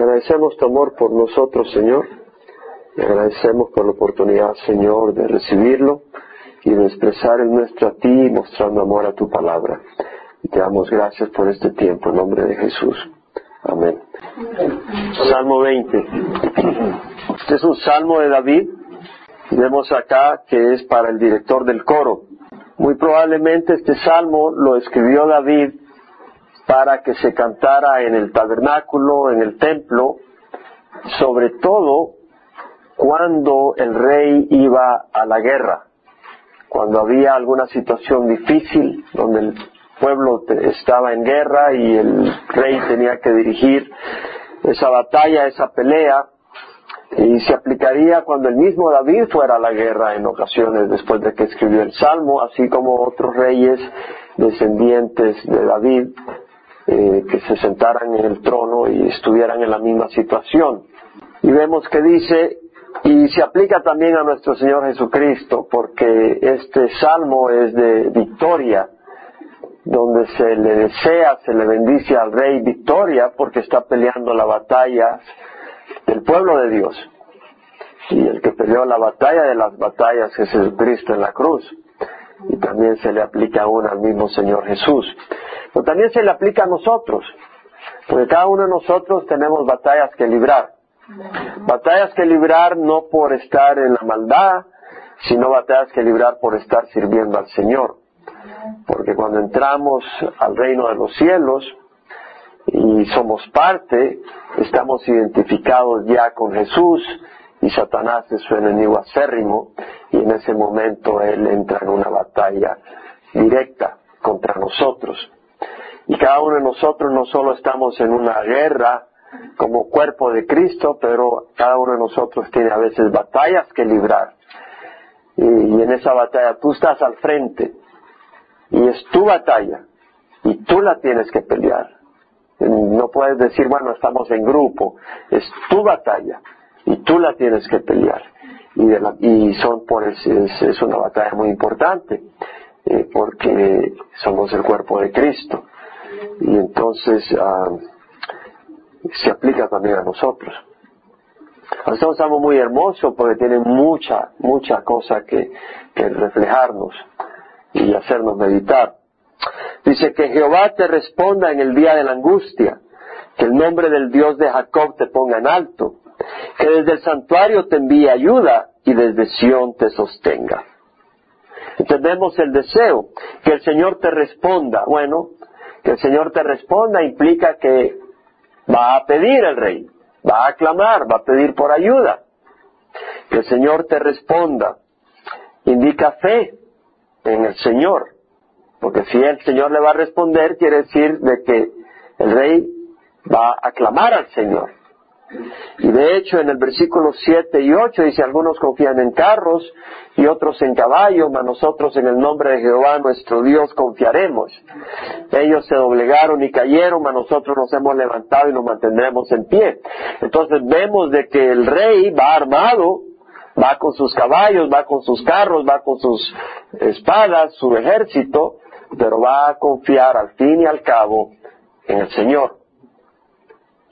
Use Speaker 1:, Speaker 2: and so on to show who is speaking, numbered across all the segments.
Speaker 1: agradecemos tu amor por nosotros, Señor. Y agradecemos por la oportunidad, Señor, de recibirlo y de expresar en nuestro a ti, mostrando amor a tu palabra. Te damos gracias por este tiempo, en nombre de Jesús. Amén. Salmo 20. Este es un salmo de David. Vemos acá que es para el director del coro. Muy probablemente este salmo lo escribió David para que se cantara en el tabernáculo, en el templo, sobre todo cuando el rey iba a la guerra, cuando había alguna situación difícil donde el pueblo estaba en guerra y el rey tenía que dirigir esa batalla, esa pelea, y se aplicaría cuando el mismo David fuera a la guerra en ocasiones después de que escribió el Salmo, así como otros reyes descendientes de David eh, que se sentaran en el trono y estuvieran en la misma situación. Y vemos que dice, y se aplica también a nuestro Señor Jesucristo, porque este salmo es de victoria, donde se le desea, se le bendice al rey victoria, porque está peleando la batalla del pueblo de Dios. Y el que peleó la batalla de las batallas es Jesucristo en la cruz. Y también se le aplica aún al mismo Señor Jesús. Pero también se le aplica a nosotros. Porque cada uno de nosotros tenemos batallas que librar. Batallas que librar no por estar en la maldad, sino batallas que librar por estar sirviendo al Señor. Porque cuando entramos al reino de los cielos, y somos parte, estamos identificados ya con Jesús y Satanás es su enemigo acérrimo y en ese momento él entra en una batalla directa contra nosotros. Y cada uno de nosotros no solo estamos en una guerra como cuerpo de Cristo, pero cada uno de nosotros tiene a veces batallas que librar. Y, y en esa batalla tú estás al frente y es tu batalla y tú la tienes que pelear. No puedes decir, bueno, estamos en grupo. Es tu batalla y tú la tienes que pelear. Y, son por es, es, una batalla muy importante eh, porque somos el cuerpo de Cristo. Y entonces ah, se aplica también a nosotros. Es un salmo muy hermoso porque tiene mucha, mucha cosa que, que reflejarnos y hacernos meditar. Dice que Jehová te responda en el día de la angustia, que el nombre del Dios de Jacob te ponga en alto, que desde el santuario te envíe ayuda y desde Sión te sostenga. Entendemos el deseo, que el Señor te responda. Bueno, que el Señor te responda implica que va a pedir el rey, va a clamar, va a pedir por ayuda. Que el Señor te responda indica fe en el Señor. Porque si el Señor le va a responder, quiere decir de que el rey va a clamar al Señor. Y de hecho en el versículo 7 y 8 dice, algunos confían en carros y otros en caballos, mas nosotros en el nombre de Jehová nuestro Dios confiaremos. Ellos se doblegaron y cayeron, mas nosotros nos hemos levantado y nos mantendremos en pie. Entonces vemos de que el rey va armado, va con sus caballos, va con sus carros, va con sus espadas, su ejército, pero va a confiar al fin y al cabo en el Señor.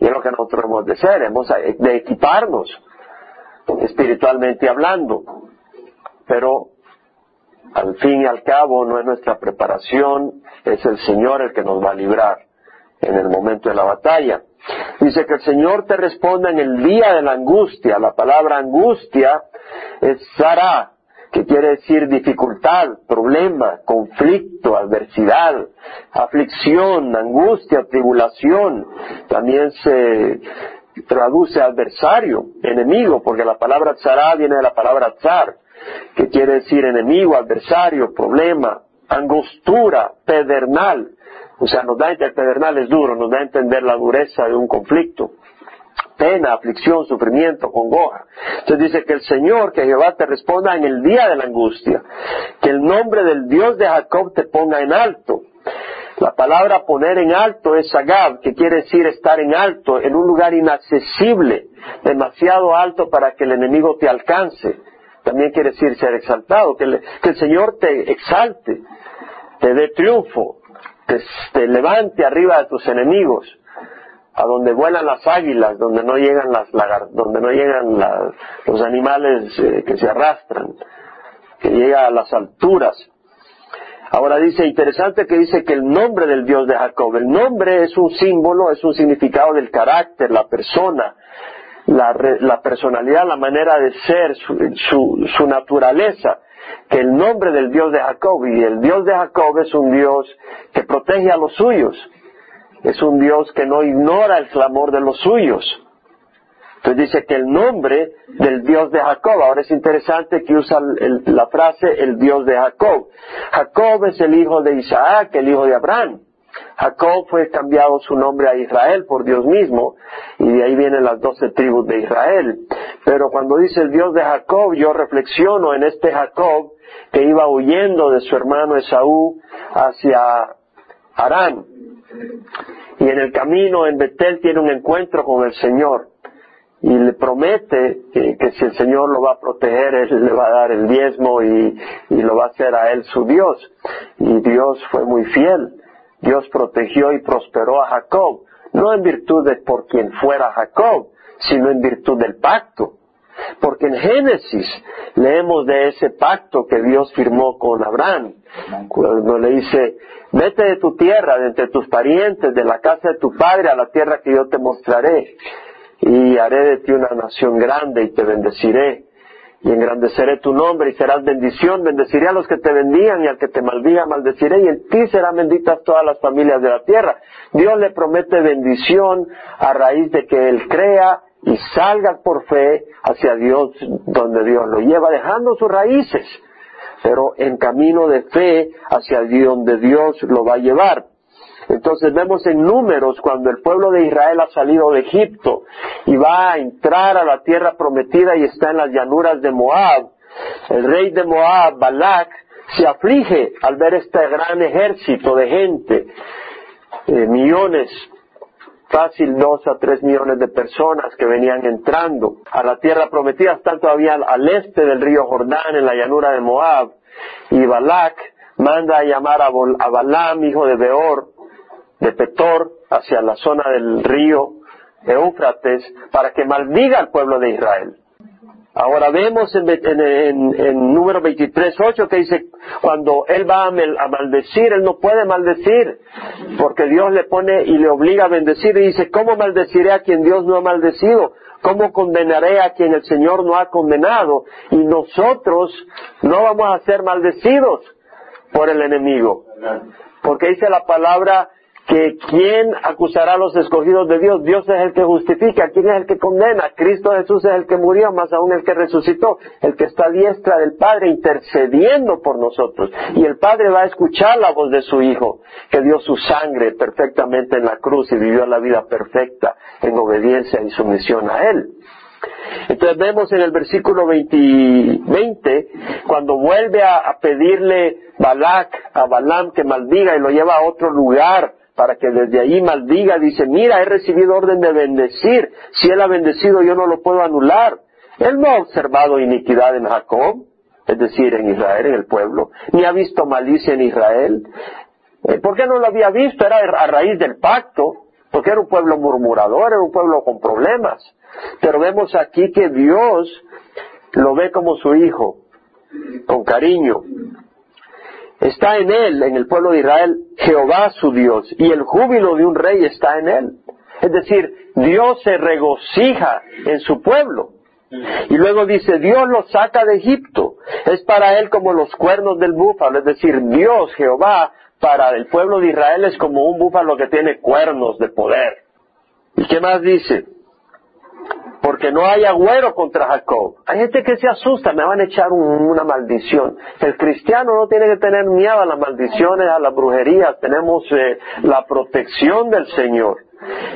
Speaker 1: Y es lo que nosotros hemos de ser, hemos de equiparnos espiritualmente hablando. Pero al fin y al cabo no es nuestra preparación, es el Señor el que nos va a librar en el momento de la batalla. Dice que el Señor te responda en el día de la angustia. La palabra angustia es Sara, que quiere decir dificultad, problema, conflicto, adversidad, aflicción, angustia, tribulación. También se traduce adversario, enemigo, porque la palabra tzara viene de la palabra tzar, que quiere decir enemigo, adversario, problema, angostura, pedernal. O sea, nos da el pedernal es duro, nos da a entender la dureza de un conflicto pena, aflicción, sufrimiento, congoja. Entonces dice que el Señor, que Jehová te responda en el día de la angustia, que el nombre del Dios de Jacob te ponga en alto. La palabra poner en alto es sagab, que quiere decir estar en alto, en un lugar inaccesible, demasiado alto para que el enemigo te alcance. También quiere decir ser exaltado, que, el Señor te exalte, te dé triunfo, te levante arriba de tus enemigos a donde vuelan las águilas, donde no llegan las donde no llegan los animales eh, que se arrastran, que llega a las alturas. Ahora dice, interesante que dice que el nombre del Dios de Jacob, el nombre es un símbolo, es un significado del carácter, la persona, la, personalidad, la manera de ser, su, su naturaleza que el nombre del Dios de Jacob, y el Dios de Jacob es un Dios que protege a los suyos, es un Dios que no ignora el clamor de los suyos. Entonces dice que el nombre del Dios de Jacob, ahora es interesante que usa la frase el Dios de Jacob. Jacob es el hijo de Isaac, el hijo de Abraham. Jacob fue cambiado su nombre a Israel por Dios mismo, y de ahí vienen las doce tribus de Israel. Pero cuando dice el Dios de Jacob, yo reflexiono en este Jacob que iba huyendo de su hermano Esaú hacia Arán. Y en el camino en Betel tiene un encuentro con el Señor y le promete que, si el Señor lo va a proteger, Él le va a dar el diezmo y, y, lo va a hacer a Él su Dios. Y Dios fue muy fiel. Dios protegió y prosperó a Jacob, no en virtud de por quien fuera Jacob, sino en virtud del pacto. Porque en Génesis leemos de ese pacto que Dios firmó con Abraham, cuando le dice, vete de tu tierra, de entre tus parientes, de la casa de tu padre, a la tierra que yo te mostraré, y haré de ti una nación grande y te bendeciré y engrandeceré tu nombre y serás bendición, bendeciré a los que te bendigan y al que te maldiga maldeciré y en ti serán benditas todas las familias de la tierra. Dios le promete bendición a raíz de que él crea y salga por fe hacia Dios donde Dios lo lleva, dejando sus raíces, pero en camino de fe hacia donde Dios lo va a llevar. Entonces vemos en números cuando el pueblo de Israel ha salido de Egipto y va a entrar a la tierra prometida y está en las llanuras de Moab. El rey de Moab, Balak, se aflige al ver este gran ejército de gente, eh, millones, fácil dos a tres millones de personas que venían entrando a la tierra prometida, están todavía al este del río Jordán, en la llanura de Moab, y Balak manda a llamar a, a Balaam, hijo de Beor, de Petor hacia la zona del río Éufrates para que maldiga al pueblo de Israel. Ahora vemos en, en, número 23.8 que dice, cuando él va a, a, maldecir, él no puede maldecir, porque Dios le pone y le obliga a bendecir y dice, ¿cómo maldeciré a quien Dios no ha maldecido? ¿Cómo condenaré a quien el Señor no ha condenado? Y nosotros no vamos a ser maldecidos por el enemigo. Porque dice la palabra, que quién acusará a los escogidos de Dios. Dios es el que justifica. ¿Quién es el que condena? Cristo Jesús es el que murió, más aún el que resucitó, el que está a diestra del Padre intercediendo por nosotros. Y el Padre va a escuchar la voz de su Hijo, que dio su sangre perfectamente en la cruz y vivió la vida perfecta en obediencia y sumisión a Él. Entonces vemos en el versículo 20, cuando vuelve a, a pedirle Balak a Balaam que maldiga y lo lleva a otro lugar para que desde ahí maldiga, dice, mira, he recibido orden de bendecir, si él ha bendecido yo no lo puedo anular. Él no ha observado iniquidad en Jacob, es decir, en Israel, en el pueblo, ni ha visto malicia en Israel. Eh, ¿Por qué no lo había visto? Era a raíz del pacto, porque era un pueblo murmurador, era un pueblo con problemas. Pero vemos aquí que Dios lo ve como su hijo, con cariño, está en él, en el pueblo de Israel, Jehová su Dios, y el júbilo de un rey está en él. Es decir, Dios se regocija en su pueblo. Y luego dice, Dios lo saca de Egipto. Es para él como los cuernos del búfalo. Es decir, Dios, Jehová, para el pueblo de Israel es como un búfalo que tiene cuernos de poder. ¿Y qué más dice? Porque no hay agüero contra Jacob. Hay gente que se asusta, me van a echar una maldición. El cristiano no tiene que tener miedo a las maldiciones, a las brujerías, tenemos eh, la protección del Señor.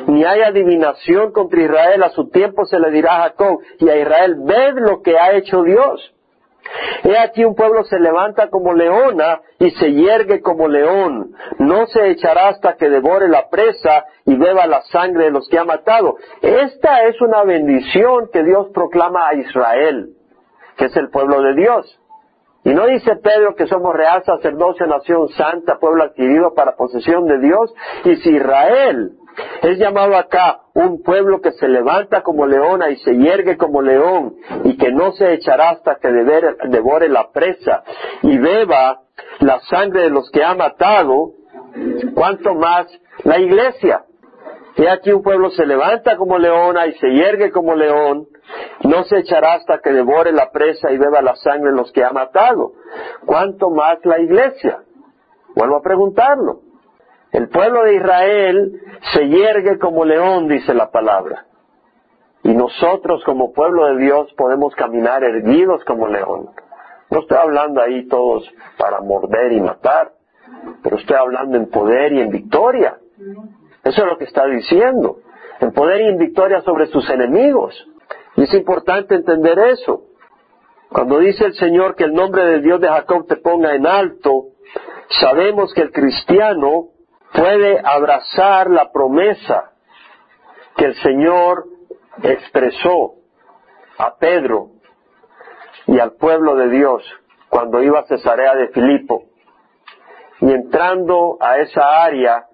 Speaker 1: Ni hay adivinación contra Israel, a su tiempo se le dirá a Jacob y a Israel, ved lo que ha hecho Dios. He aquí un pueblo se levanta como leona y se yergue como león. No se echará hasta que devore la presa y beba la sangre de los que ha matado. Esta es una bendición que Dios proclama a Israel, que es el pueblo de Dios. Y no dice Pedro que somos real sacerdocio, nación santa, pueblo adquirido para posesión de Dios. Y si Israel Es llamado acá un pueblo que se levanta como leona y se hiergue como león y que no se echará hasta que devore la presa y beba la sangre de los que ha matado, cuanto más la iglesia. Y aquí un pueblo se levanta como leona y se hiergue como león, no se echará hasta que devore la presa y beba la sangre de los que ha matado. ¿Cuánto más la iglesia? Vuelvo a preguntarlo. El pueblo de Israel se hiergue como león, dice la palabra. Y nosotros como pueblo de Dios podemos caminar erguidos como león. No estoy hablando ahí todos para morder y matar, pero estoy hablando en poder y en victoria. Eso es lo que está diciendo. En poder y en victoria sobre sus enemigos. Y es importante entender eso. Cuando dice el Señor que el nombre del Dios de Jacob te ponga en alto, sabemos que el cristiano puede abrazar la promesa que el Señor expresó a Pedro y al pueblo de Dios cuando iba a Cesarea de Filipo. Y entrando a esa área,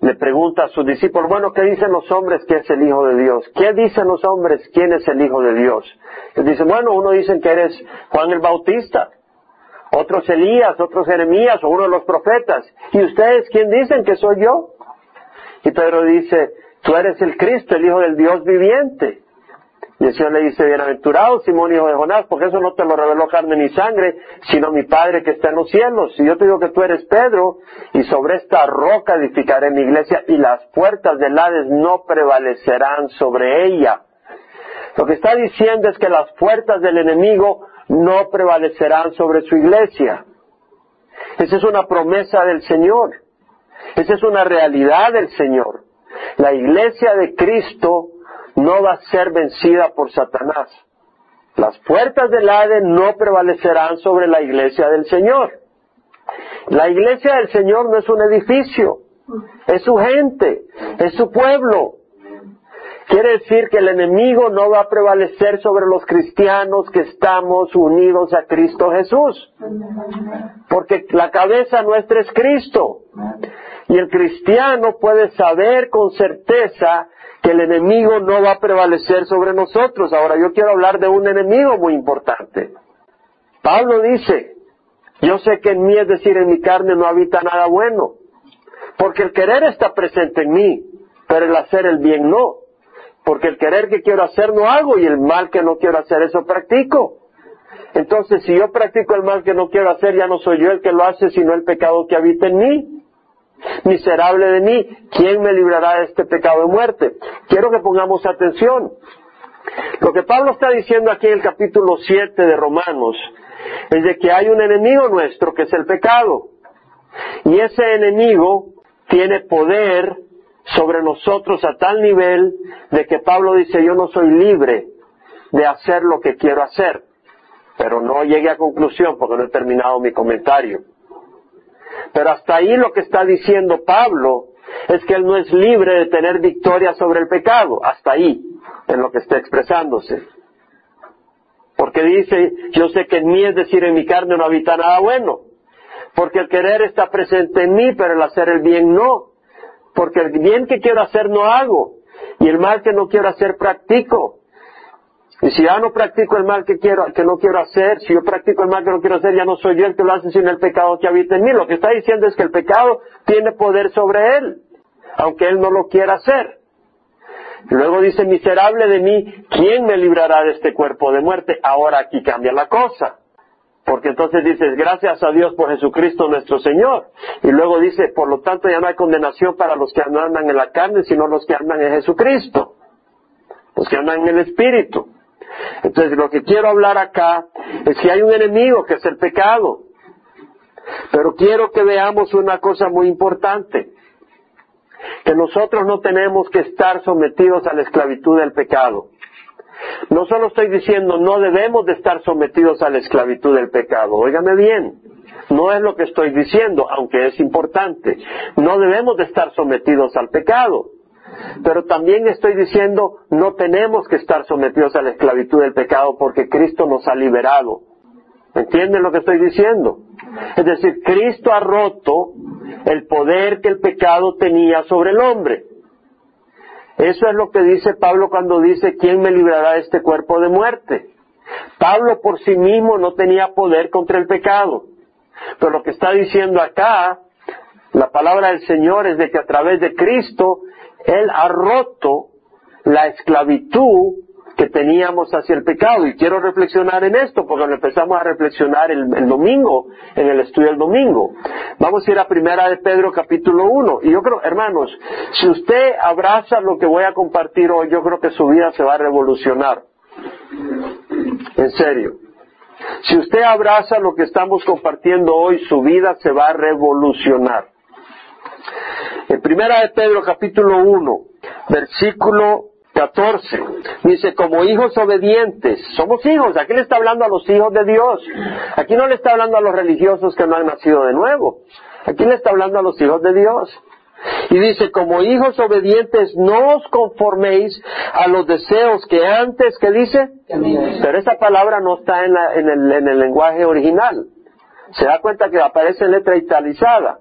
Speaker 1: le pregunta a sus discípulos, bueno, ¿qué dicen los hombres que es el Hijo de Dios? ¿Qué dicen los hombres quién es el Hijo de Dios? Les dicen, bueno, uno dicen que eres Juan el Bautista, otros Elías, otros Jeremías o uno de los profetas. ¿Y ustedes quién dicen que soy yo? Y Pedro dice, tú eres el Cristo, el Hijo del Dios viviente. Y el Señor le dice, bienaventurado Simón, hijo de Jonás, porque eso no te lo reveló carne ni sangre, sino mi Padre que está en los cielos. Y yo te digo que tú eres Pedro, y sobre esta roca edificaré mi iglesia, y las puertas del Hades no prevalecerán sobre ella. Lo que está diciendo es que las puertas del enemigo no prevalecerán sobre su iglesia. Esa es una promesa del Señor. Esa es una realidad del Señor. La iglesia de Cristo no va a ser vencida por Satanás. Las puertas del Hades no prevalecerán sobre la iglesia del Señor. La iglesia del Señor no es un edificio, es su gente, es su pueblo. Quiere decir que el enemigo no va a prevalecer sobre los cristianos que estamos unidos a Cristo Jesús. Porque la cabeza nuestra es Cristo. Y el cristiano puede saber con certeza que el enemigo no va a prevalecer sobre nosotros. Ahora yo quiero hablar de un enemigo muy importante. Pablo dice, yo sé que en mí, es decir, en mi carne no habita nada bueno, porque el querer está presente en mí, pero el hacer el bien no, porque el querer que quiero hacer no hago y el mal que no quiero hacer eso practico. Entonces, si yo practico el mal que no quiero hacer, ya no soy yo el que lo hace, sino el pecado que habita en mí. Miserable de mí, ¿quién me librará de este pecado de muerte? Quiero que pongamos atención. Lo que Pablo está diciendo aquí en el capítulo 7 de Romanos es de que hay un enemigo nuestro que es el pecado. Y ese enemigo tiene poder sobre nosotros a tal nivel de que Pablo dice yo no soy libre de hacer lo que quiero hacer. Pero no llegué a conclusión porque no he terminado mi comentario. Pero hasta ahí lo que está diciendo Pablo es que él no es libre de tener victoria sobre el pecado, hasta ahí, en lo que está expresándose. Porque dice, yo sé que en mí, es decir, en mi carne no habita nada bueno. Porque el querer está presente en mí, pero el hacer el bien no. Porque el bien que quiero hacer no hago. Y el mal que no quiero hacer practico. Y si ya no practico el mal que quiero, que no quiero hacer, si yo practico el mal que no quiero hacer, ya no soy yo el que lo hace, sino el pecado que habita en mí. Lo que está diciendo es que el pecado tiene poder sobre él, aunque él no lo quiera hacer. Luego dice, miserable de mí, ¿quién me librará de este cuerpo de muerte? Ahora aquí cambia la cosa. Porque entonces dices, gracias a Dios por Jesucristo nuestro Señor. Y luego dice, por lo tanto ya no hay condenación para los que no andan en la carne, sino los que andan en Jesucristo. Los que andan en el Espíritu. Entonces lo que quiero hablar acá es que hay un enemigo que es el pecado. Pero quiero que veamos una cosa muy importante. Que nosotros no tenemos que estar sometidos a la esclavitud del pecado. No solo estoy diciendo no debemos de estar sometidos a la esclavitud del pecado. Óigame bien. No es lo que estoy diciendo, aunque es importante. No debemos de estar sometidos al pecado. Pero también estoy diciendo, no tenemos que estar sometidos a la esclavitud del pecado porque Cristo nos ha liberado. ¿Entienden lo que estoy diciendo? Es decir, Cristo ha roto el poder que el pecado tenía sobre el hombre. Eso es lo que dice Pablo cuando dice, ¿quién me librará de este cuerpo de muerte? Pablo por sí mismo no tenía poder contra el pecado. Pero lo que está diciendo acá, la palabra del Señor es de que a través de Cristo, Él ha roto la esclavitud que teníamos hacia el pecado. Y quiero reflexionar en esto, porque empezamos a reflexionar el, domingo, en el estudio del domingo. Vamos a ir a primera de Pedro capítulo 1. Y yo creo, hermanos, si usted abraza lo que voy a compartir hoy, yo creo que su vida se va a revolucionar. En serio. Si usted abraza lo que estamos compartiendo hoy, su vida se va a revolucionar. En primera de Pedro capítulo 1, versículo 14. Dice, como hijos obedientes, somos hijos, aquí le está hablando a los hijos de Dios, aquí no le está hablando a los religiosos que no han nacido de nuevo, aquí le está hablando a los hijos de Dios. Y dice, como hijos obedientes, no os conforméis a los deseos que antes, ¿qué dice? Pero esa palabra no está en, en, el, en el lenguaje original. Se da cuenta que aparece en letra italizada.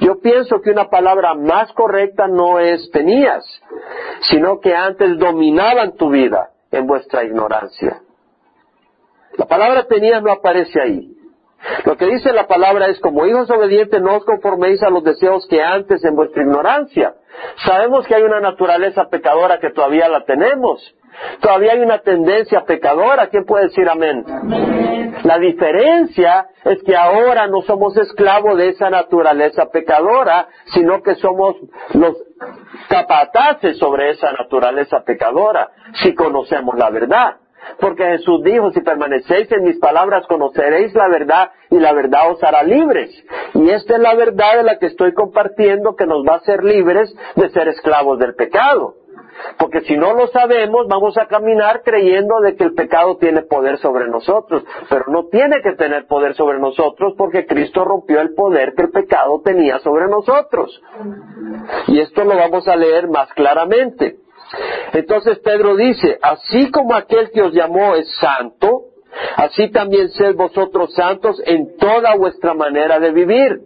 Speaker 1: Yo pienso que una palabra más correcta no es tenías, sino que antes dominaban tu vida en vuestra ignorancia. La palabra tenías no aparece ahí. Lo que dice la palabra es, como hijos obedientes, no os conforméis a los deseos que antes en vuestra ignorancia. Sabemos que hay una naturaleza pecadora que todavía la tenemos. Todavía hay una tendencia pecadora. ¿Quién puede decir amén? La diferencia es que ahora no somos esclavos de esa naturaleza pecadora, sino que somos los capataces sobre esa naturaleza pecadora, si conocemos la verdad. Porque Jesús dijo, si permanecéis en mis palabras, conoceréis la verdad y la verdad os hará libres. Y esta es la verdad de la que estoy compartiendo que nos va a hacer libres de ser esclavos del pecado. Porque si no lo sabemos, vamos a caminar creyendo de que el pecado tiene poder sobre nosotros. Pero no tiene que tener poder sobre nosotros porque Cristo rompió el poder que el pecado tenía sobre nosotros. Y esto lo vamos a leer más claramente. Entonces Pedro dice, así como aquel que os llamó es santo, así también sed vosotros santos en toda vuestra manera de vivir.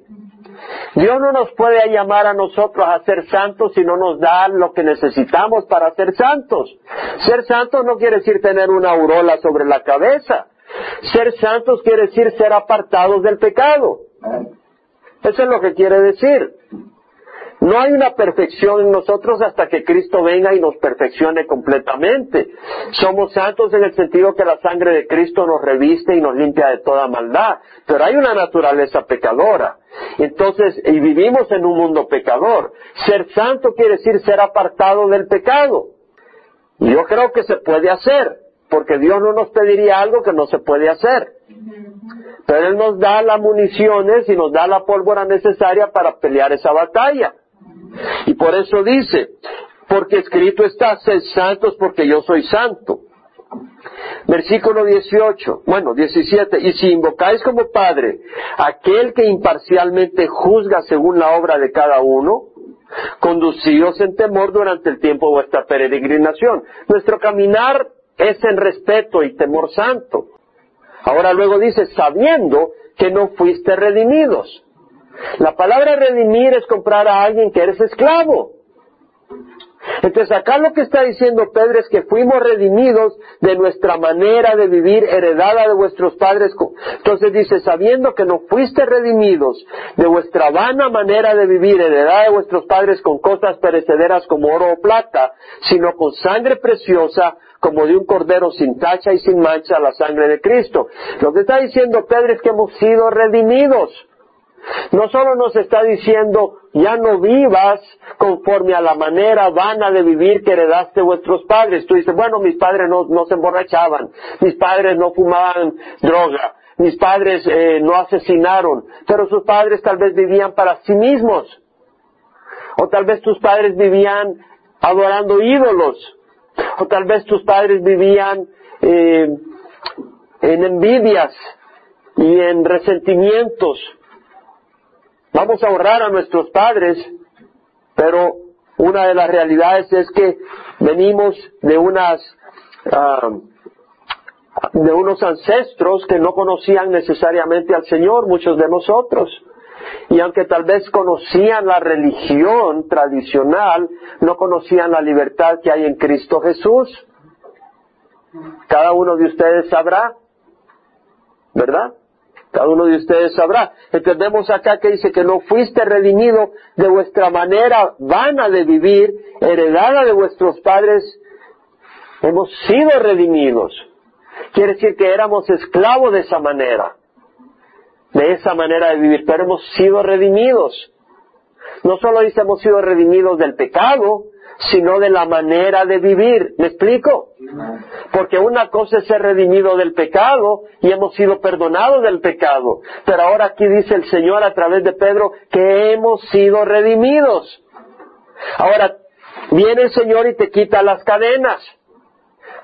Speaker 1: Dios no nos puede llamar a nosotros a ser santos si no nos da lo que necesitamos para ser santos. Ser santos no quiere decir tener una aurola sobre la cabeza. Ser santos quiere decir ser apartados del pecado. Eso es lo que quiere decir. No hay una perfección en nosotros hasta que Cristo venga y nos perfeccione completamente. Somos santos en el sentido que la sangre de Cristo nos reviste y nos limpia de toda maldad. Pero hay una naturaleza pecadora. Entonces, y vivimos en un mundo pecador. Ser santo quiere decir ser apartado del pecado. Y yo creo que se puede hacer, porque Dios no nos pediría algo que no se puede hacer. Pero Él nos da las municiones y nos da la pólvora necesaria para pelear esa batalla. Y por eso dice, porque escrito está, sed santos porque yo soy santo. Versículo 18, bueno, 17, y si invocáis como Padre aquel que imparcialmente juzga según la obra de cada uno, conducíos en temor durante el tiempo de vuestra peregrinación. Nuestro caminar es en respeto y temor santo. Ahora luego dice, sabiendo que no fuiste redimidos. La palabra redimir es comprar a alguien que eres esclavo. Entonces acá lo que está diciendo Pedro es que fuimos redimidos de nuestra manera de vivir heredada de vuestros padres. Entonces dice, sabiendo que no fuiste redimidos de vuestra vana manera de vivir heredada de vuestros padres con cosas perecederas como oro o plata, sino con sangre preciosa como de un cordero sin tacha y sin mancha, la sangre de Cristo. Lo que está diciendo Pedro es que hemos sido redimidos. No solo nos está diciendo, ya no vivas conforme a la manera vana de vivir que heredaste vuestros padres. Tú dices, bueno, mis padres no, se emborrachaban, mis padres no fumaban droga, mis padres eh, no asesinaron, pero sus padres tal vez vivían para sí mismos. O tal vez tus padres vivían adorando ídolos. O tal vez tus padres vivían eh, en envidias y en resentimientos Vamos a honrar a nuestros padres, pero una de las realidades es que venimos de unas ah, de unos ancestros que no conocían necesariamente al Señor, muchos de nosotros. Y aunque tal vez conocían la religión tradicional, no conocían la libertad que hay en Cristo Jesús. Cada uno de ustedes sabrá, ¿verdad? Cada uno de ustedes sabrá. Entendemos acá que dice que no fuiste redimido de vuestra manera vana de vivir, heredada de vuestros padres. Hemos sido redimidos. Quiere decir que éramos esclavos de esa manera, de esa manera de vivir, pero hemos sido redimidos. No solo dice hemos sido redimidos del pecado, sino de la manera de vivir. ¿Me explico? Porque una cosa es ser redimido del pecado y hemos sido perdonados del pecado. Pero ahora aquí dice el Señor a través de Pedro que hemos sido redimidos. Ahora, viene el Señor y te quita las cadenas.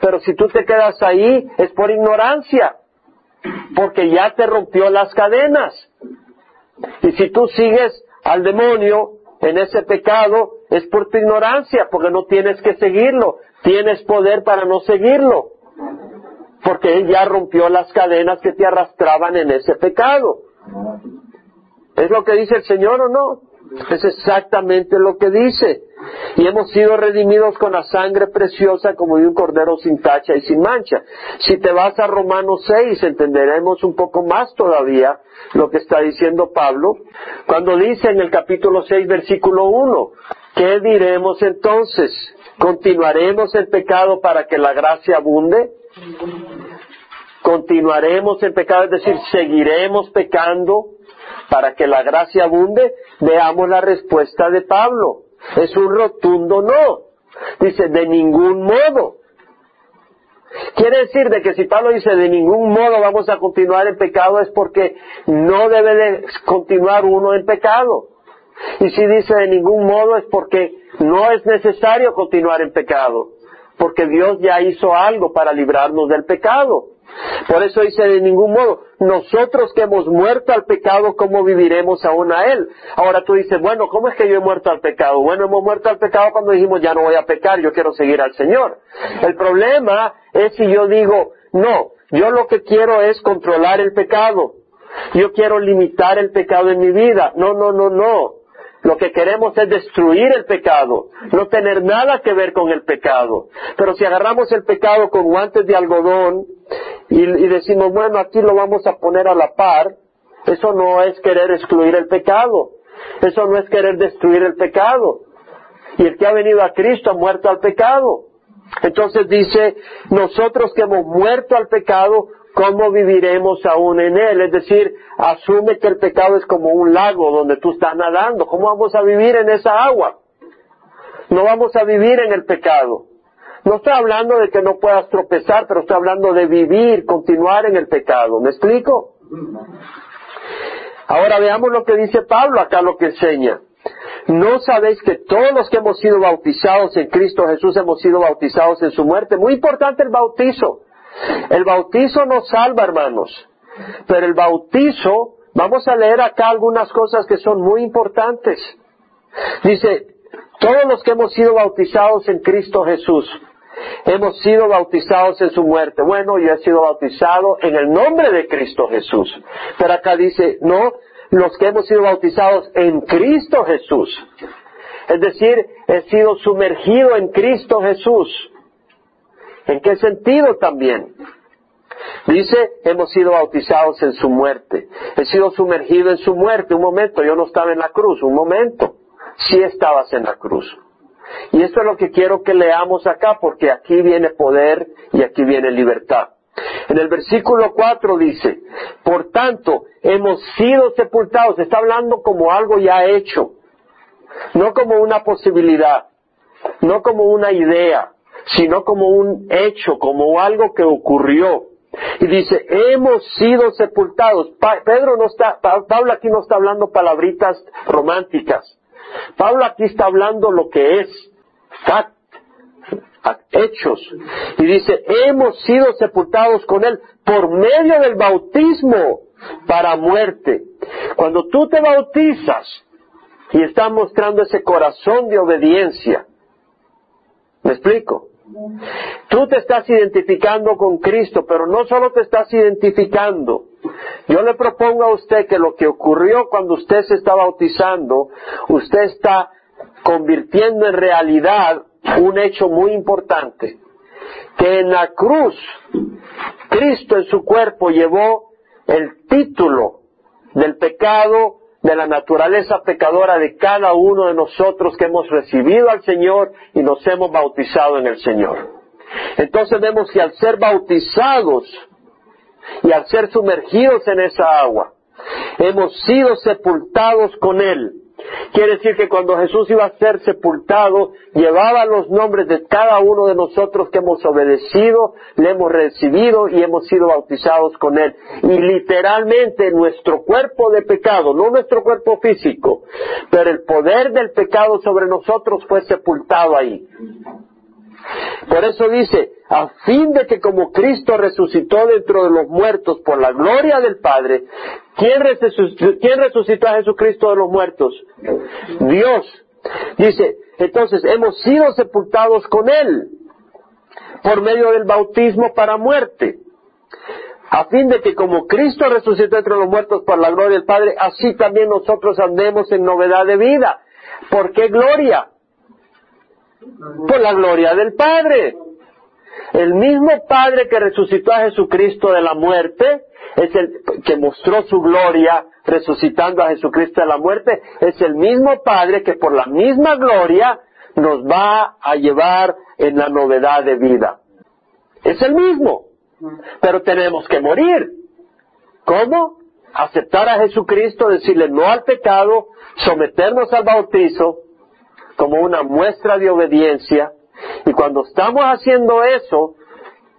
Speaker 1: Pero si tú te quedas ahí es por ignorancia. Porque ya te rompió las cadenas. Y si tú sigues al demonio en ese pecado, es por tu ignorancia, porque no tienes que seguirlo. Tienes poder para no seguirlo. Porque Él ya rompió las cadenas que te arrastraban en ese pecado. ¿Es lo que dice el Señor o no? Es exactamente lo que dice. Y hemos sido redimidos con la sangre preciosa como de un cordero sin tacha y sin mancha. Si te vas a Romanos 6, entenderemos un poco más todavía lo que está diciendo Pablo, cuando dice en el capítulo 6, versículo 1, ¿qué diremos entonces? ¿Continuaremos el pecado para que la gracia abunde? ¿Continuaremos el pecado? Es decir, ¿seguiremos pecando para que la gracia abunde? Veamos la respuesta de Pablo. Es un rotundo no. Dice, de ningún modo. Quiere decir de que si Pablo dice de ningún modo vamos a continuar en pecado es porque no debe de continuar uno en pecado. Y si dice de ningún modo es porque no es necesario continuar en pecado, porque Dios ya hizo algo para librarnos del pecado. Por eso dice de ningún modo, nosotros que hemos muerto al pecado, ¿cómo viviremos aún a Él? Ahora tú dices, bueno, ¿cómo es que yo he muerto al pecado? Bueno, hemos muerto al pecado cuando dijimos, ya no voy a pecar, yo quiero seguir al Señor. El problema es si yo digo, no, yo lo que quiero es controlar el pecado. Yo quiero limitar el pecado en mi vida. No, no, no, no. Lo que queremos es destruir el pecado, no tener nada que ver con el pecado. Pero si agarramos el pecado con guantes de algodón y, decimos, bueno, aquí lo vamos a poner a la par, eso no es querer excluir el pecado. Eso no es querer destruir el pecado. Y el que ha venido a Cristo ha muerto al pecado. Entonces dice, nosotros que hemos muerto al pecado, ¿cómo viviremos aún en él? Es decir, asume que el pecado es como un lago donde tú estás nadando. ¿Cómo vamos a vivir en esa agua? No vamos a vivir en el pecado. No estoy hablando de que no puedas tropezar, pero estoy hablando de vivir, continuar en el pecado. ¿Me explico? Ahora veamos lo que dice Pablo acá, lo que enseña. ¿No sabéis que todos los que hemos sido bautizados en Cristo Jesús hemos sido bautizados en su muerte? Muy importante el bautizo. El bautizo nos salva, hermanos. Pero el bautizo, vamos a leer acá algunas cosas que son muy importantes. Dice, todos los que hemos sido bautizados en Cristo Jesús, hemos sido bautizados en su muerte. Bueno, yo he sido bautizado en el nombre de Cristo Jesús. Pero acá dice, no, los que hemos sido bautizados en Cristo Jesús. Es decir, he sido sumergido en Cristo Jesús. ¿En qué sentido también? Dice, hemos sido bautizados en su muerte. He sido sumergido en su muerte. Un momento, yo no estaba en la cruz. Un momento. Sí estabas en la cruz. Y esto es lo que quiero que leamos acá, porque aquí viene poder y aquí viene libertad. En el versículo 4 dice, por tanto, hemos sido sepultados. Está hablando como algo ya hecho, no como una posibilidad, no como una idea, sino como un hecho, como algo que ocurrió. Y dice, hemos sido sepultados. Pedro no está, Pablo aquí no está hablando palabritas románticas. Pablo aquí está hablando lo que es, fact, hechos. Y dice, hemos sido sepultados con él por medio del bautismo para muerte. Cuando tú te bautizas y estás mostrando ese corazón de obediencia, ¿me explico? Tú te estás identificando con Cristo, pero no solo te estás identificando, Yo le propongo a usted que lo que ocurrió cuando usted se está bautizando, usted está convirtiendo en realidad un hecho muy importante. Que en la cruz, Cristo en su cuerpo llevó el título del pecado, de la naturaleza pecadora de cada uno de nosotros que hemos recibido al Señor y nos hemos bautizado en el Señor. Entonces vemos que al ser bautizados y al ser sumergidos en esa agua, hemos sido sepultados con Él Quiere decir que cuando Jesús iba a ser sepultado, llevaba los nombres de cada uno de nosotros que hemos obedecido, le hemos recibido y hemos sido bautizados con Él. Y literalmente nuestro cuerpo de pecado, no nuestro cuerpo físico, pero el poder del pecado sobre nosotros fue sepultado ahí. Por eso dice, a fin de que como Cristo resucitó dentro de los muertos por la gloria del Padre, ¿quién resucitó, a Jesucristo de los muertos? Dios. Dice, entonces hemos sido sepultados con Él por medio del bautismo para muerte, a fin de que como Cristo resucitó entre los muertos por la gloria del Padre, así también nosotros andemos en novedad de vida. ¿Por qué gloria? Por la gloria del Padre. El mismo Padre que resucitó a Jesucristo de la muerte, es el que mostró su gloria resucitando a Jesucristo de la muerte, es el mismo Padre que por la misma gloria nos va a llevar en la novedad de vida. Es el mismo, pero tenemos que morir. ¿Cómo? Aceptar a Jesucristo, decirle no al pecado, someternos al bautizo, como una muestra de obediencia. Y cuando estamos haciendo eso,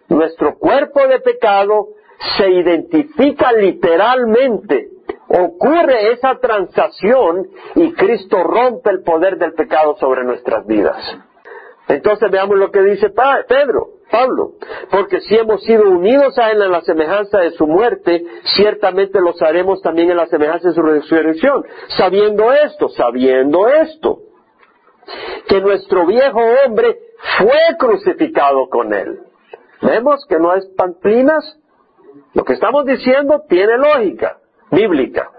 Speaker 1: nuestro cuerpo de pecado se identifica literalmente. Ocurre esa transacción y Cristo rompe el poder del pecado sobre nuestras vidas. Entonces veamos lo que dice Pedro, Pablo, porque si hemos sido unidos a Él en la semejanza de su muerte, ciertamente los haremos también en la semejanza de su resurrección. Sabiendo esto, sabiendo esto, que nuestro viejo hombre fue crucificado con él. Vemos que no es pamplinas. Lo que estamos diciendo tiene lógica bíblica.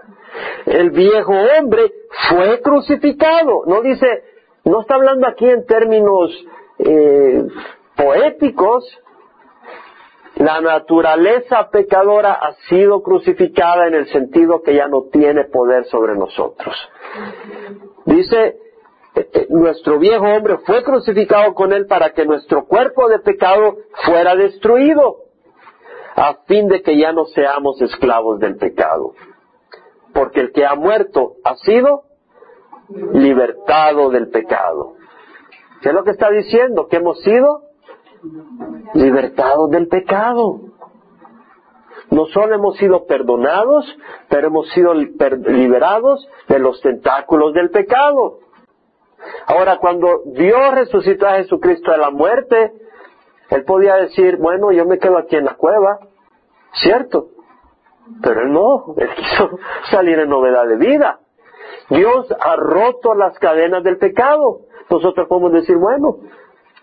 Speaker 1: El viejo hombre fue crucificado. No dice, no está hablando aquí en términos eh, poéticos. La naturaleza pecadora ha sido crucificada en el sentido que ya no tiene poder sobre nosotros. Dice nuestro viejo hombre fue crucificado con él para que nuestro cuerpo de pecado fuera destruido, a fin de que ya no seamos esclavos del pecado. Porque el que ha muerto ha sido libertado del pecado. ¿Qué es lo que está diciendo? Que hemos sido libertados del pecado. No solo hemos sido perdonados, pero hemos sido liberados de los tentáculos del pecado. Ahora, cuando Dios resucitó a Jesucristo de la muerte, Él podía decir, bueno, yo me quedo aquí en la cueva, ¿cierto? Pero Él no, Él quiso salir en novedad de vida. Dios ha roto las cadenas del pecado. Nosotros podemos decir, bueno,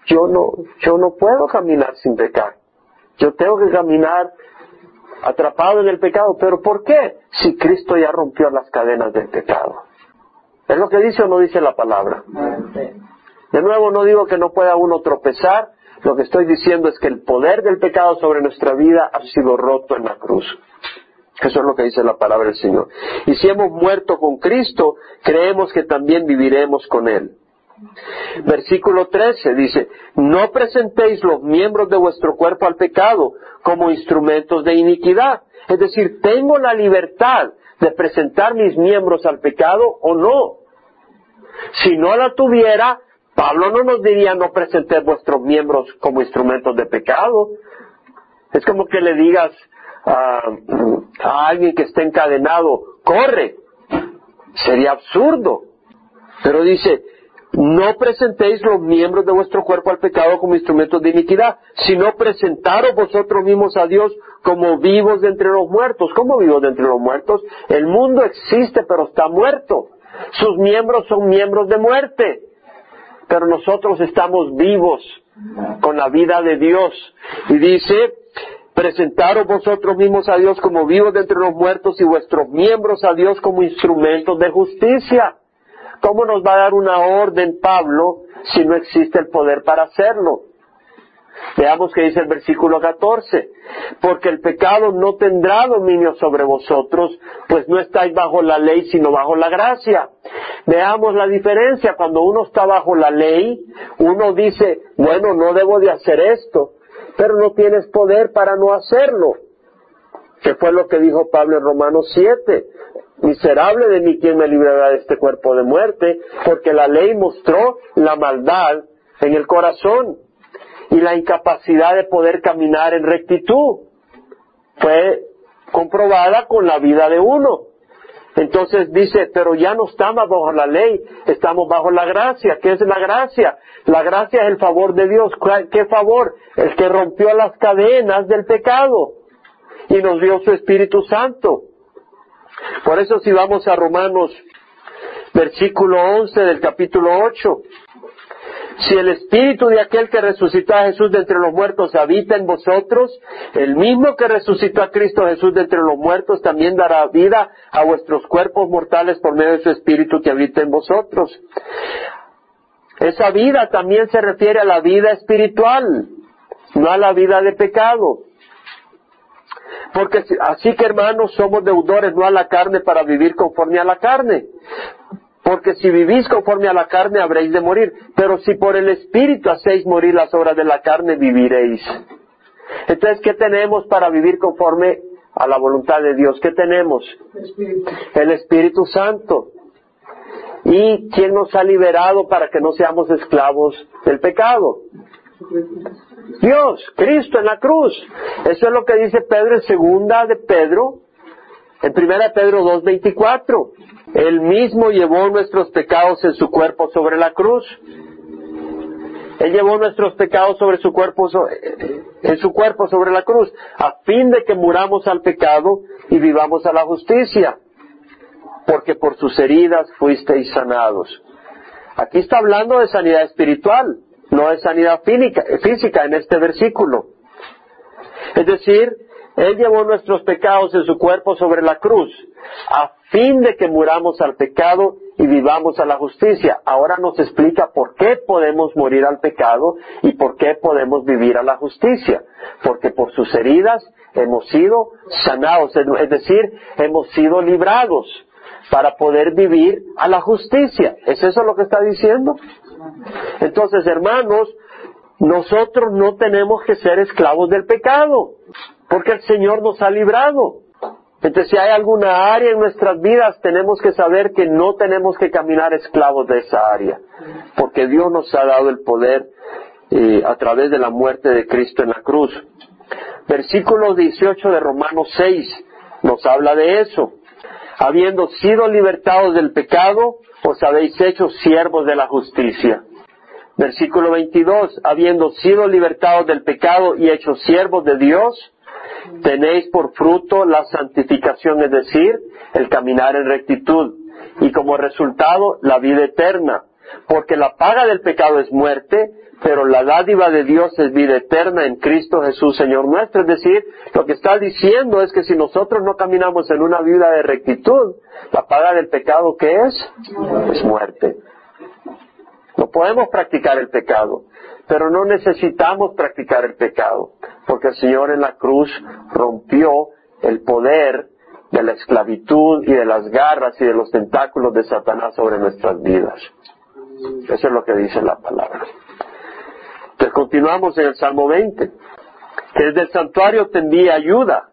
Speaker 1: yo no, yo no puedo caminar sin pecar. Yo tengo que caminar atrapado en el pecado. ¿Pero por qué? Si Cristo ya rompió las cadenas del pecado. ¿Es lo que dice o no dice la palabra? De nuevo, no digo que no pueda uno tropezar, lo que estoy diciendo es que el poder del pecado sobre nuestra vida ha sido roto en la cruz. Eso es lo que dice la palabra del Señor. Y si hemos muerto con Cristo, creemos que también viviremos con Él. Versículo 13 dice, no presentéis los miembros de vuestro cuerpo al pecado como instrumentos de iniquidad. Es decir, tengo la libertad de presentar mis miembros al pecado o no. Si no la tuviera, Pablo no nos diría no presenté vuestros miembros como instrumentos de pecado. Es como que le digas a, a alguien que esté encadenado, corre. Sería absurdo. Pero dice, no presentéis los miembros de vuestro cuerpo al pecado como instrumentos de iniquidad, sino presentaros vosotros mismos a Dios como vivos de entre los muertos. ¿Cómo vivos de entre los muertos? El mundo existe pero está muerto. Sus miembros son miembros de muerte. Pero nosotros estamos vivos con la vida de Dios. Y dice, presentaros vosotros mismos a Dios como vivos de entre los muertos y vuestros miembros a Dios como instrumentos de justicia. ¿Cómo nos va a dar una orden Pablo si no existe el poder para hacerlo? Veamos qué dice el versículo 14. Porque el pecado no tendrá dominio sobre vosotros, pues no estáis bajo la ley, sino bajo la gracia. Veamos la diferencia. Cuando uno está bajo la ley, uno dice, bueno, no debo de hacer esto, pero no tienes poder para no hacerlo. Que fue lo que dijo Pablo en Romanos 7. Miserable de mí quien me librará de este cuerpo de muerte, porque la ley mostró la maldad en el corazón y la incapacidad de poder caminar en rectitud. Fue comprobada con la vida de uno. Entonces dice, pero ya no estamos bajo la ley, estamos bajo la gracia. ¿Qué es la gracia? La gracia es el favor de Dios. ¿Qué favor? El que rompió las cadenas del pecado y nos dio su Espíritu Santo. Por eso si vamos a Romanos versículo 11 del capítulo 8, si el espíritu de aquel que resucitó a Jesús de entre los muertos habita en vosotros, el mismo que resucitó a Cristo Jesús de entre los muertos también dará vida a vuestros cuerpos mortales por medio de su espíritu que habita en vosotros. Esa vida también se refiere a la vida espiritual, no a la vida de pecado. Porque así que hermanos somos deudores no a la carne para vivir conforme a la carne. Porque si vivís conforme a la carne habréis de morir, pero si por el Espíritu hacéis morir las obras de la carne, viviréis. Entonces, ¿qué tenemos para vivir conforme a la voluntad de Dios? ¿Qué tenemos? El Espíritu, Santo. ¿Y quién nos ha liberado para que no seamos esclavos del pecado? Dios, Cristo en la cruz. Eso es lo que dice Pedro en segunda de Pedro, en primera de Pedro 2.24. Él mismo llevó nuestros pecados en su cuerpo sobre la cruz. Él llevó nuestros pecados sobre su cuerpo, en su cuerpo sobre la cruz, a fin de que muramos al pecado y vivamos a la justicia, porque por sus heridas fuisteis sanados. Aquí está hablando de sanidad espiritual, no de sanidad física en este versículo. Es decir, Él llevó nuestros pecados en su cuerpo sobre la cruz, a fin de que muramos al pecado y vivamos a la justicia. Ahora nos explica por qué podemos morir al pecado y por qué podemos vivir a la justicia. Porque por sus heridas hemos sido sanados, es decir, hemos sido librados para poder vivir a la justicia. ¿Es eso lo que está diciendo? Entonces, hermanos, nosotros no tenemos que ser esclavos del pecado, porque el Señor nos ha librado. Entonces, si hay alguna área en nuestras vidas, tenemos que saber que no tenemos que caminar esclavos de esa área, porque Dios nos ha dado el poder eh, a través de la muerte de Cristo en la cruz. Versículo 18 de Romanos 6 nos habla de eso. Habiendo sido libertados del pecado, os habéis hecho siervos de la justicia. Versículo 22, habiendo sido libertados del pecado y hechos siervos de Dios, tenéis por fruto la santificación, es decir, el caminar en rectitud, y como resultado la vida eterna, porque la paga del pecado es muerte, pero la dádiva de Dios es vida eterna en Cristo Jesús, Señor nuestro. Es decir, lo que está diciendo es que si nosotros no caminamos en una vida de rectitud, la paga del pecado, ¿qué es? Es muerte. No podemos practicar el pecado. Pero no necesitamos practicar el pecado, porque el Señor en la cruz rompió el poder de la esclavitud y de las garras y de los tentáculos de Satanás sobre nuestras vidas. Eso es lo que dice la palabra. Entonces continuamos en el Salmo 20, que desde el santuario tendía ayuda.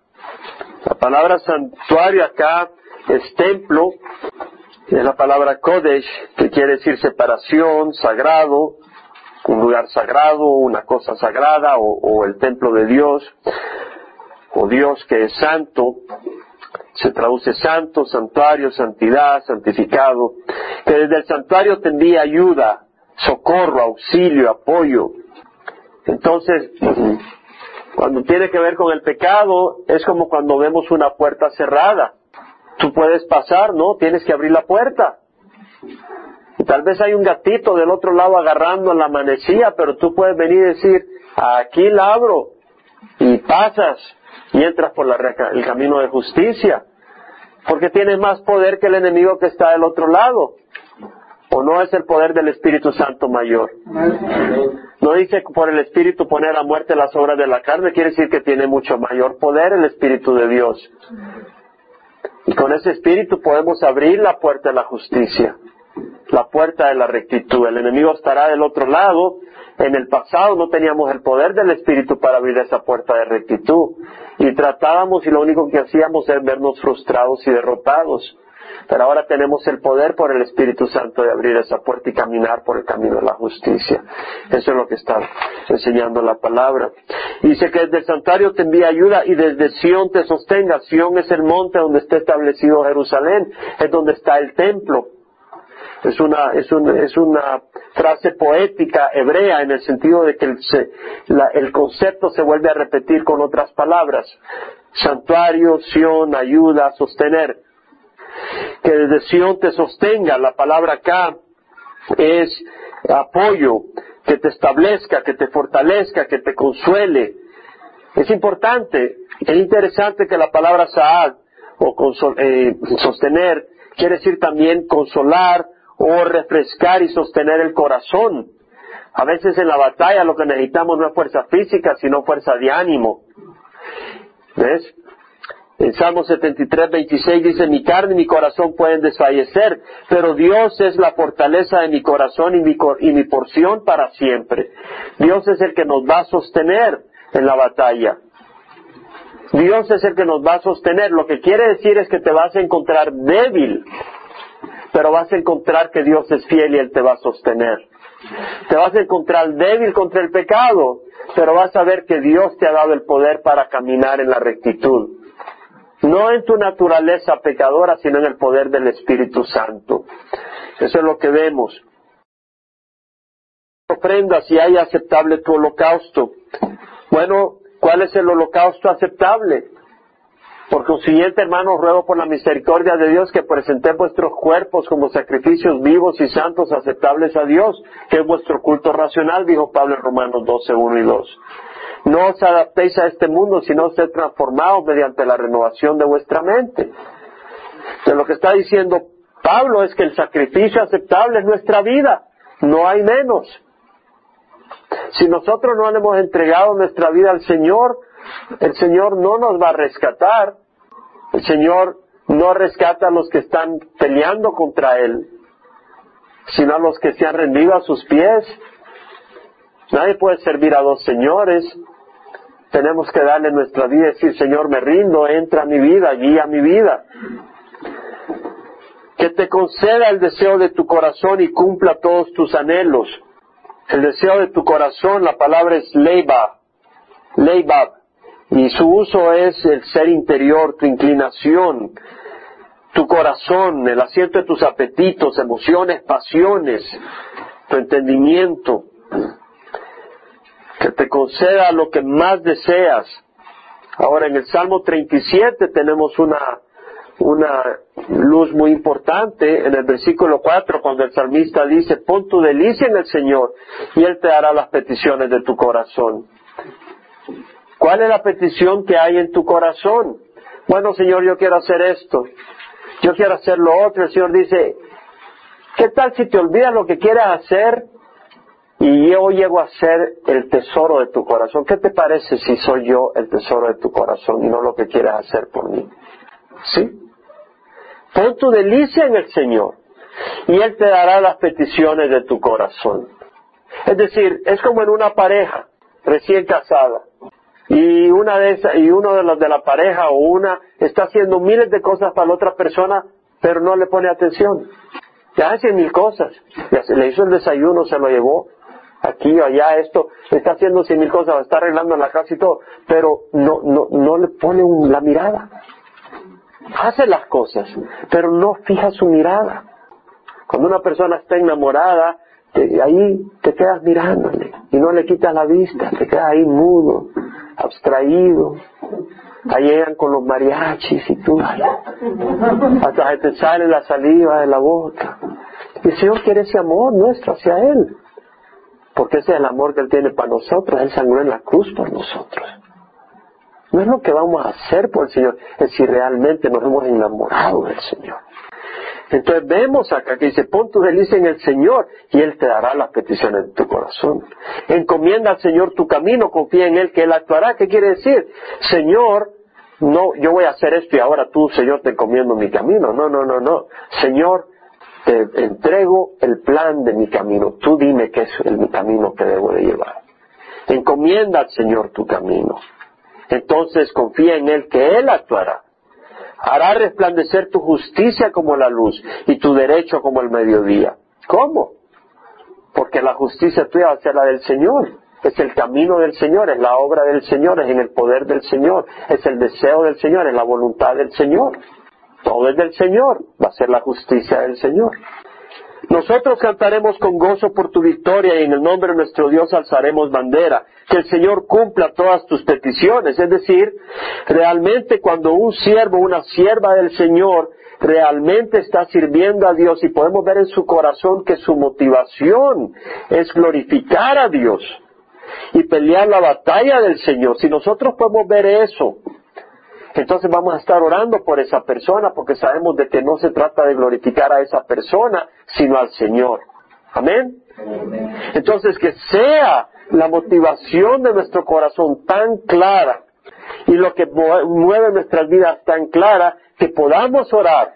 Speaker 1: La palabra santuario acá es templo, es la palabra Kodesh, que quiere decir separación, sagrado, un lugar sagrado, una cosa sagrada, o, el templo de Dios, o Dios que es santo, se traduce santo, santuario, santidad, santificado, que desde el santuario tendría ayuda, socorro, auxilio, apoyo. Entonces, cuando tiene que ver con el pecado, es como cuando vemos una puerta cerrada. Tú puedes pasar, ¿no? Tienes que abrir la puerta. Tal vez hay un gatito del otro lado agarrando la manecilla, pero tú puedes venir y decir, aquí la abro. y pasas y entras por el camino de justicia, porque tienes más poder que el enemigo que está del otro lado. ¿O no es el poder del Espíritu Santo mayor? No dice por el Espíritu poner a muerte las obras de la carne, quiere decir que tiene mucho mayor poder el Espíritu de Dios. Y con ese Espíritu podemos abrir la puerta de la justicia, la puerta de la rectitud. El enemigo estará del otro lado. En el pasado no teníamos el poder del Espíritu para abrir esa puerta de rectitud. Y tratábamos y lo único que hacíamos es vernos frustrados y derrotados. Pero ahora tenemos el poder por el Espíritu Santo de abrir esa puerta y caminar por el camino de la justicia. Eso es lo que está enseñando la palabra. Dice que desde el santuario te envía ayuda y desde Sión te sostenga. Sión es el monte donde está establecido Jerusalén, es donde está el templo. Es una, es, es una frase poética hebrea en el sentido de que el, concepto se vuelve a repetir con otras palabras. Santuario, Sión, ayuda, sostener que desde Sion te sostenga. La palabra acá es apoyo, que te establezca, que te fortalezca, que te consuele. Es importante, es interesante que la palabra Saad o eh, sostener quiere decir también consolar o refrescar y sostener el corazón. A veces en la batalla lo que necesitamos no es fuerza física, sino fuerza de ánimo. ¿Ves? En Salmo 73, 26 dice, mi carne y mi corazón pueden desfallecer, pero Dios es la fortaleza de mi corazón y mi, y mi porción para siempre. Dios es el que nos va a sostener en la batalla. Dios es el que nos va a sostener. Lo que quiere decir es que te vas a encontrar débil, pero vas a encontrar que Dios es fiel y Él te va a sostener. Te vas a encontrar débil contra el pecado, pero vas a ver que Dios te ha dado el poder para caminar en la rectitud. No en tu naturaleza pecadora, sino en el poder del Espíritu Santo. Eso es lo que vemos. Ofrenda si hay aceptable tu holocausto. Bueno, ¿cuál es el holocausto aceptable? Por consiguiente, hermanos, ruego por la misericordia de Dios que presenté vuestros cuerpos como sacrificios vivos y santos aceptables a Dios, que es vuestro culto racional, dijo Pablo en Romanos 12, 1 y 2. No os adaptéis a este mundo, sino sed transformados mediante la renovación de vuestra mente. De lo que está diciendo Pablo es que el sacrificio aceptable es nuestra vida, no hay menos. Si nosotros no le hemos entregado nuestra vida al Señor, el Señor no nos va a rescatar. El Señor no rescata a los que están peleando contra Él, sino a los que se han rendido a sus pies. Nadie puede servir a dos señores tenemos que darle nuestra vida y decir, Señor, me rindo, entra a mi vida, guía mi vida. Que te conceda el deseo de tu corazón y cumpla todos tus anhelos. El deseo de tu corazón, la palabra es leiba, leibab, y su uso es el ser interior, tu inclinación, tu corazón, el asiento de tus apetitos, emociones, pasiones, tu entendimiento que te conceda lo que más deseas. Ahora en el Salmo 37 tenemos una, una luz muy importante en el versículo 4 cuando el salmista dice, pon tu delicia en el Señor y Él te hará las peticiones de tu corazón. ¿Cuál es la petición que hay en tu corazón? Bueno, Señor, yo quiero hacer esto. Yo quiero hacer lo otro. El Señor dice, ¿qué tal si te olvidas lo que quieres hacer y yo llego a ser el tesoro de tu corazón. ¿Qué te parece si soy yo el tesoro de tu corazón y no lo que quieres hacer por mí? ¿Sí? Pon tu delicia en el Señor y Él te dará las peticiones de tu corazón. Es decir, es como en una pareja recién casada y una de y uno de los de la pareja o una está haciendo miles de cosas para la otra persona, pero no le pone atención. Ya hace mil cosas. Le hizo el desayuno, se lo llevó, aquí o allá, esto, está haciendo cien mil cosas, está arreglando la casa y todo, pero no, no, no le pone la mirada. Hace las cosas, pero no fija su mirada. Cuando una persona está enamorada, ahí te quedas mirándole y no le quitas la vista, te quedas ahí mudo, abstraído. Ahí llegan con los mariachis y tú, hasta que te sale la saliva de la boca. Y el Señor quiere ese amor nuestro hacia Él porque ese es el amor que Él tiene para nosotros. Él sangró en la cruz por nosotros. no es lo que vamos a hacer por el Señor, es si realmente nos hemos enamorado del Señor. Entonces vemos acá que dice, pon tu delicia en el Señor y Él te dará las peticiones de tu corazón. Encomienda al Señor tu camino, confía en Él que Él actuará. ¿Qué quiere decir? Señor, no, yo voy a hacer esto y ahora tú, Señor, te encomiendo mi camino. No, no, no, no. Señor, te entrego el plan de mi camino. Tú dime qué es el camino que debo de llevar. Encomienda al Señor tu camino. Entonces confía en Él que Él actuará. Hará resplandecer tu justicia como la luz y tu derecho como el mediodía. ¿Cómo? Porque la justicia tuya va a ser la del Señor. Es el camino del Señor, es la obra del Señor, es en el poder del Señor, es el deseo del Señor, es la voluntad del Señor. Todo es del Señor, va a ser la justicia del Señor. Nosotros cantaremos con gozo por tu victoria y en el nombre de nuestro Dios alzaremos bandera. Que el Señor cumpla todas tus peticiones. Es decir, realmente cuando un siervo, una sierva del Señor, realmente está sirviendo a Dios y podemos ver en su corazón que su motivación es glorificar a Dios y pelear la batalla del Señor. Si nosotros podemos ver eso, entonces vamos a estar orando por esa persona porque sabemos de que no se trata de glorificar a esa persona, sino al Señor. Amén. Entonces que sea la motivación de nuestro corazón tan clara y lo que mueve nuestras vidas tan clara que podamos orar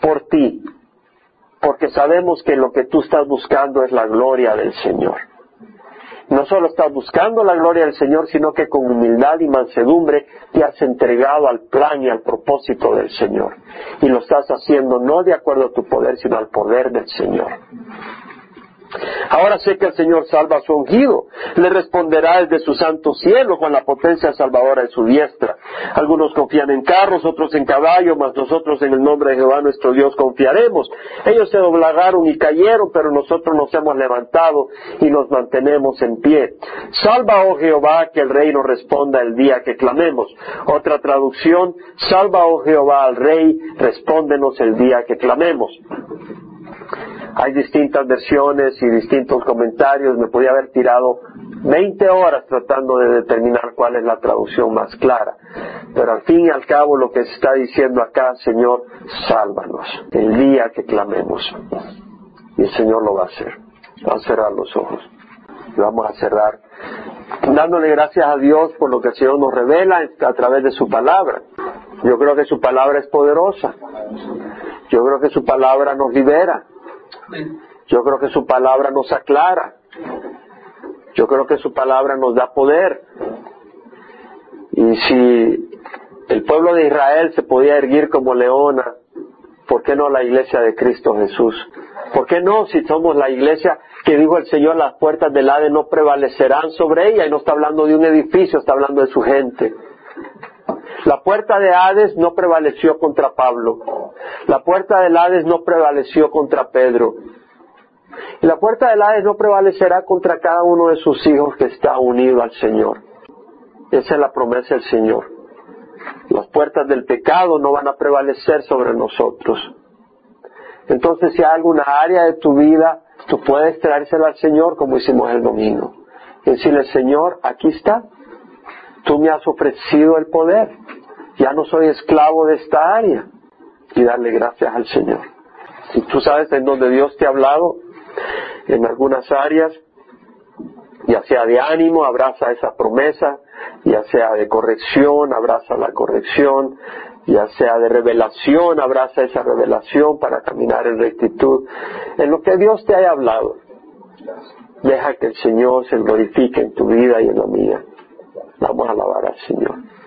Speaker 1: por ti, porque sabemos que lo que tú estás buscando es la gloria del Señor no solo estás buscando la gloria del Señor, sino que con humildad y mansedumbre te has entregado al plan y al propósito del Señor. Y lo estás haciendo no de acuerdo a tu poder, sino al poder del Señor. Ahora sé que el Señor salva a su ungido. Le responderá desde su santo cielo con la potencia salvadora de su diestra. Algunos confían en carros, otros en caballos, mas nosotros en el nombre de Jehová nuestro Dios confiaremos. Ellos se doblagaron y cayeron, pero nosotros nos hemos levantado y nos mantenemos en pie. Salva, oh Jehová, que el rey nos responda el día que clamemos. Otra traducción, salva, oh Jehová, al rey, respóndenos el día que clamemos. Hay distintas versiones y distintos comentarios. Me podía haber tirado 20 horas tratando de determinar cuál es la traducción más clara. Pero al fin y al cabo lo que se está diciendo acá, Señor, sálvanos el día que clamemos. Y el Señor lo va a hacer. Vamos a cerrar los ojos. Y vamos a cerrar dándole gracias a Dios por lo que el Señor nos revela a través de su palabra. Yo creo que su palabra es poderosa. Yo creo que su palabra nos libera. Yo creo que su palabra nos aclara. Yo creo que su palabra nos da poder. Y si el pueblo de Israel se podía erguir como leona, ¿por qué no la iglesia de Cristo Jesús? ¿Por qué no si somos la iglesia que dijo el Señor, las puertas del Hades no prevalecerán sobre ella? Y no está hablando de un edificio, está hablando de su gente. La puerta de Hades no prevaleció contra Pablo. La puerta del Hades no prevaleció contra Pedro. Y la puerta del Hades no prevalecerá contra cada uno de sus hijos que está unido al Señor. Esa es la promesa del Señor. Las puertas del pecado no van a prevalecer sobre nosotros. Entonces, si hay alguna área de tu vida, tú puedes traérsela al Señor como hicimos el domingo. Y decirle, Señor, aquí está. Tú me has ofrecido el poder. Ya no soy esclavo de esta área. Y darle gracias al Señor. Si tú sabes en donde Dios te ha hablado, en algunas áreas, ya sea de ánimo, abraza esa promesa, ya sea de corrección, abraza la corrección, ya sea de revelación, abraza esa revelación para caminar en rectitud. En lo que Dios te haya hablado, deja que el Señor se glorifique en tu vida y en la mía. Vamos a alabar al Señor.